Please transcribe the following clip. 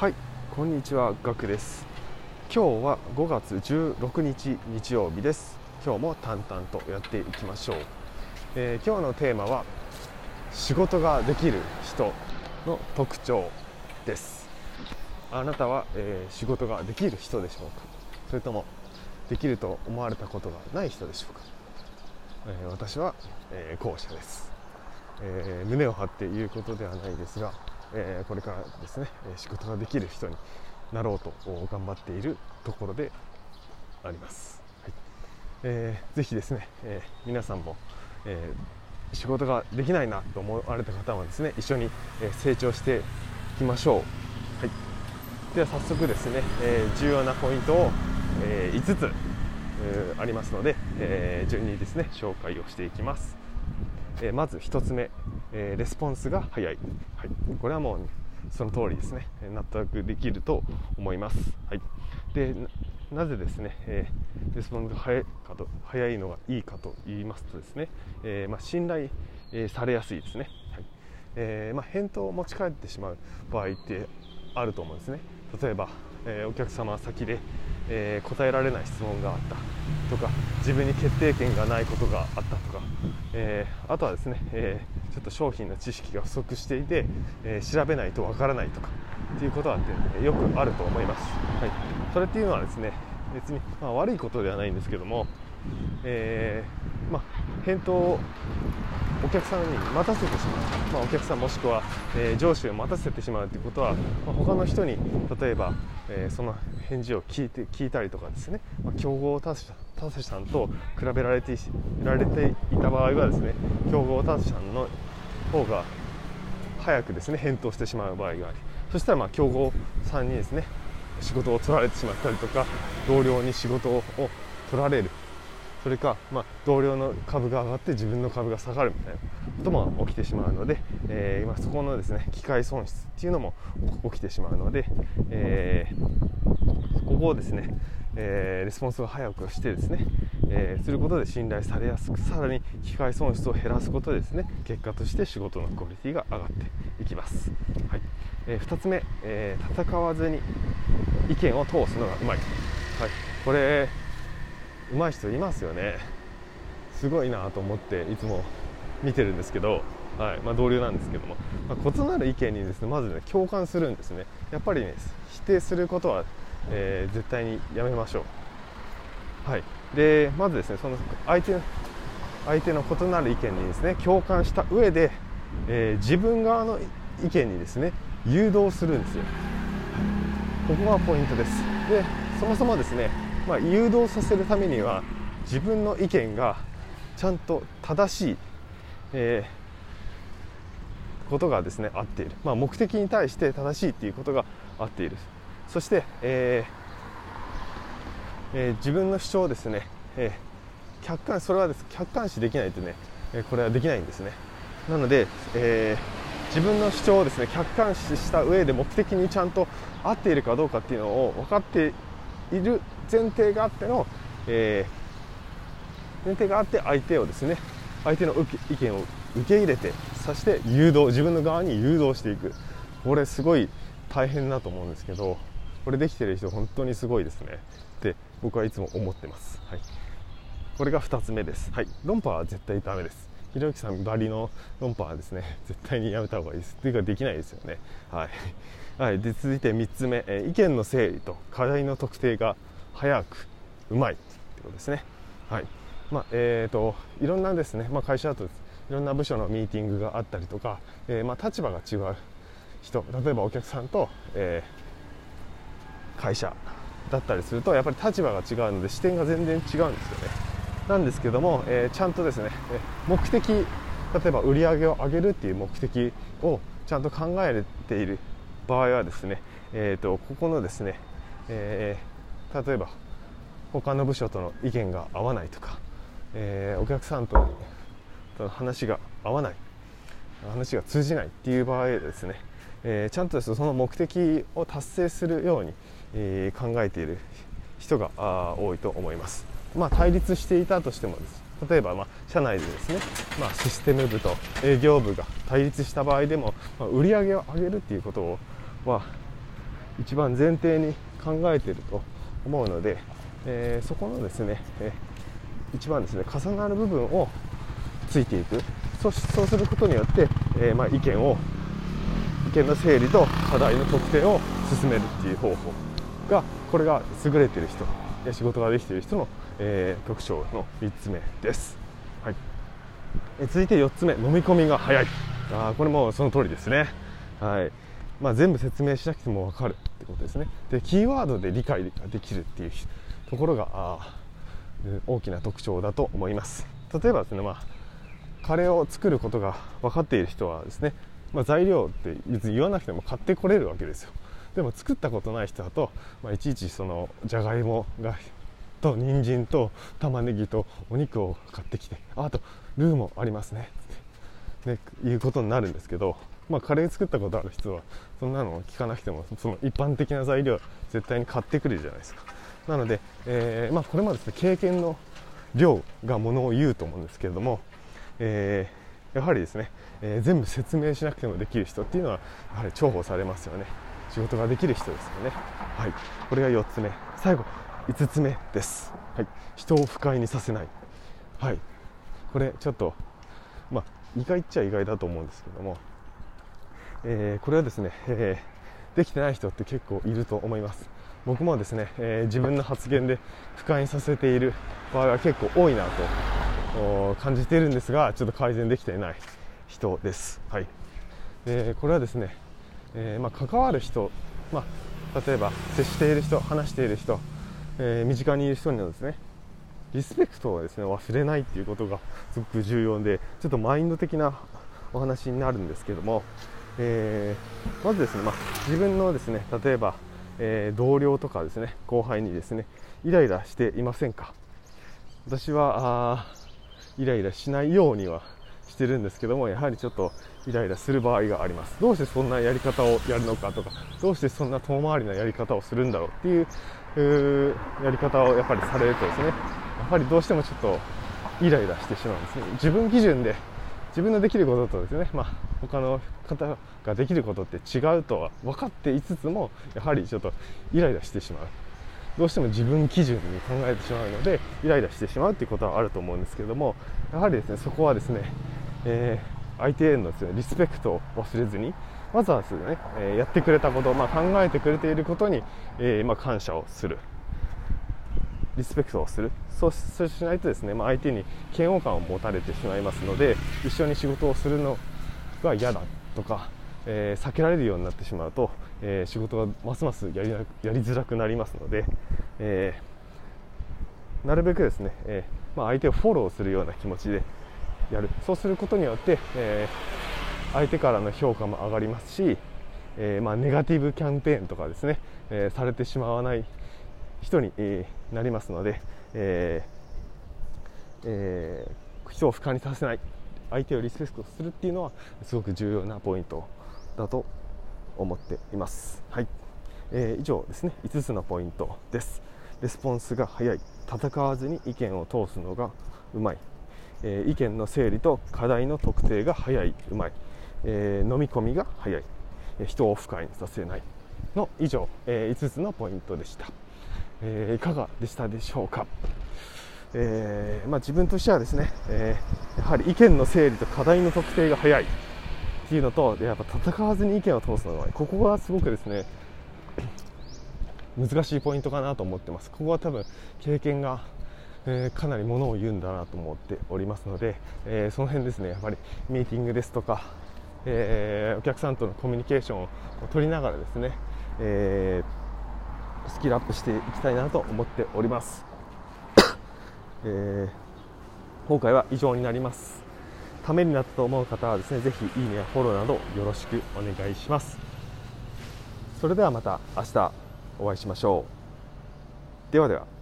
はいこんにちはガクです。今日は5月16日日曜日です。今日も淡々とやっていきましょう、えー、今日のテーマは仕事ができる人の特徴です。あなたは、えー、仕事ができる人でしょうか？それともできると思われたことがない人でしょうか、えー、私は、え後者です、え胸を張って言うことではないですがえー、これからですね仕事ができる人になろうと頑張っているところであります、はい。えー、ぜひですね、えー、皆さんも、えー、仕事ができないなと思われた方はですね一緒に成長していきましょう、はい、では早速ですね、え重要なポイントを、え5つ、ありますので、え順にですね紹介をしていきます。えまず1つ目、えレスポンスが早い、はい、これはもうその通りですね。納得できると思います、はい、でなぜですね、えー、レスポンスが早いかと早いのがいいかと言いますとですね、えー、まあ、信頼、えー、されやすいですね、はい。えまあ、返答を持ち帰ってしまう場合ってあると思うんですね。例えば、えお客様先で、え答えられない質問があった。とか自分に決定権がないことがあったとか、えー、あとはですね、えー、ちょっと商品の知識が不足していて、えー、調べないとわからないとかっていうことは、ね、よくあると思います、はい、それっていうのはですね別に、まあ、悪いことではないんですけども、えまあ、返答をお客さんに待たせてしまう、まあ、お客さんもしくは、えー、上司を待たせてしまうということは、まあ、他の人に例えば、えー、その返事を聞いて聞いたりとかですね、まあ、競合他社他社さんと比べられてられていた場合はですね競合他社さんの方が早くですね返答してしまう場合がありそしたらまあ競合さんにですね仕事を取られてしまったりとか同僚に仕事を取られる。それか、まあ、同僚の株が上がって自分の株が下がるみたいなことも起きてしまうので、えー、まあ、そこのですね機械損失っていうのも起きてしまうので、えー、ここをですね、えー、レスポンスを早くしてですね、えすることで信頼されやすくさらに機械損失を減らすことでですね結果として仕事のクオリティが上がっていきます、はい。え2つ目、え戦わずに意見を通すのがうまい、はい、これ上手い人いますよね。すごいなと思っていつも見てるんですけど、はいまあ、同僚なんですけども、まあ、異なる意見にですねまずね共感するんですね。やっぱりね否定することは、えー、絶対にやめましょう。はい。でまずですねその相手相手の異なる意見にですね共感した上で、えー、自分側の意見にですね誘導するんですよ。ここがポイントです。でそもそもですねまあ、誘導させるためには自分の意見がちゃんと正しい、えー、ことがですね合っている、まあ、目的に対して正しいっていうことが合っている。そして、えーえー、自分の主張をですね、えー、客観それはです客観視できないとね、えこれはできないんですね。なので、え自分の主張をですね客観視した上で目的にちゃんと合っているかどうかっていうのを分かっている前提があっての、えー、前提があって相手をですね相手の意見を受け入れてそして誘導自分の側に誘導していく。これすごい大変だと思うんですけどこれできてる人本当にすごいですね。って僕はいつも思ってます、はい、これが2つ目です、はい、論破は絶対ダメです。ひろゆきさんばりの論破はですね 絶対にやめた方がいいです。というかできないですよね。はい。はい、で続いて3つ目、え意見の整理と課題の特定が早くうまい。ということですね。はい。まあえーと、いろんなですね、まあ、会社だといろんな部署のミーティングがあったりとか、えー、まあ、立場が違う人。例えばお客さんと、えー、会社だったりするとやっぱり立場が違うので視点が全然違うんですよね。なんですけども、えー、ちゃんとですね目的例えば売り上げを上げるっていう目的をちゃんと考えている場合はですね、えーと、ここのですね、えー、例えば他の部署との意見が合わないとか、えー、お客さんとと話が合わない話が通じないっていう場合ですね、えー、ちゃんとその目的を達成するように、えー、考えている人が多いと思います。まあ、対立していたとしてもです。例えば、まあ、社内でですね、まあ、システム部と営業部が対立した場合でも、まあ、売り上げを上げるっていうことをは一番前提に考えていると思うので、えー、そこのですね、えー、一番ですね重なる部分をついていく。そそうすることによって、えー、まあ、意見を意見の整理と課題の特定を進めるっていう方法がこれが優れてる人仕事ができている人の、えー、特徴の3つ目です、はい、え続いて4つ目飲み込みが早い。あこれもその通りですね、はい。まあ、全部説明しなくても分かるってことですね。でキーワードで理解ができるっていうところがあ大きな特徴だと思います。例えばですね、まあ、カレーを作ることが分かっている人はですね、まあ、材料って別に言わなくても買ってこれるわけですよ。でも作ったことない人だと、まあ、いちいちそのじゃがいもがと人参と玉ねぎとお肉を買ってきてあとルーもありますね。ねいうことになるんですけど、まあ、カレー作ったことある人はそんなの聞かなくてもその一般的な材料は絶対に買ってくるじゃないですか。なので、えー、まあ、これもですね経験の量がものを言うと思うんですけれども、えー、やはりですね、えー、全部説明しなくてもできる人っていうのはやはり重宝されますよね。仕事ができる人ですよね。はい。これが4つ目。最後5つ目です、はい、人を不快にさせない。はい。これちょっとまあ意外っちゃ意外だと思うんですけども、えー、これはですね、えー、できてない人って結構いると思います。僕もですね、えー、自分の発言で不快にさせている場合は結構多いなと感じているんですがちょっと改善できていない人です、はい、でこれはですねえー、まあ、関わる人、まあ、例えば接している人話している人、えー、身近にいる人にはですねリスペクトをですね忘れないっていうことが すごく重要でちょっとマインド的なお話になるんですけども、えー、まずですね、まあ、自分のですね例えば、え同僚とかですね後輩にですねイライラしていませんか？私はイライラしないようにはしてるんですけどもやはりちょっとイライラする場合があります。どうしてそんなやり方をやるのかとかどうしてそんな遠回りなやり方をするんだろうっていうやり方をやっぱりされるとですねやはりどうしてもちょっとイライラしてしまうんですね。自分基準で自分のできることとですね、まあ、他の方ができることって違うとは分かっていつつもやはりちょっとイライラしてしまう。どうしても自分基準に考えてしまうのでイライラしてしまうということはあると思うんですけれどもやはりですねそこはですね、えー、相手へのです、ね、リスペクトを忘れずにまずはですね、え、やってくれたこと、まあ、考えてくれていることに、え、まあ、感謝をする。リスペクトをする。そうそうしないとですね、まあ、相手に嫌悪感を持たれてしまいますので一緒に仕事をするのが嫌だとか、えー、避けられるようになってしまうと、え仕事がますますやりやりづらくなりますので、えなるべくですね、えまあ、相手をフォローするような気持ちでやる。そうすることによって、えー、相手からの評価も上がりますし、えー、まあ、ネガティブキャンペーンとかですね、えー、されてしまわない人に、えなりますので、ええ人を不快にさせない相手をリスペクトするっていうのはすごく重要なポイントだと思っています。はい。えー、以上ですね。5つのポイントです。レスポンスが早い。戦わずに意見を通すのがうまい。えー、意見の整理と課題の特定が早い。うまい、えー、飲み込みが早い、人を不快にさせないの以上、え5つのポイントでした、えいかがでしたでしょうか、えまあ、自分としてはですね、えやはり意見の整理と課題の特定が早いっていうのとやっぱ戦わずに意見を通すのがここがすごくですね難しいポイントかなと思ってます。ここは多分経験がえー、かなりものを言うんだなと思っておりますので、えー、その辺ですねやっぱりミーティングですとか、えー、お客さんとのコミュニケーションを取りながらですね、えスキルアップしていきたいなと思っております、え今回は以上になります。ためになったと思う方はですねぜひいいねやフォローなどよろしくお願いします。それではまた明日お会いしましょう。ではでは。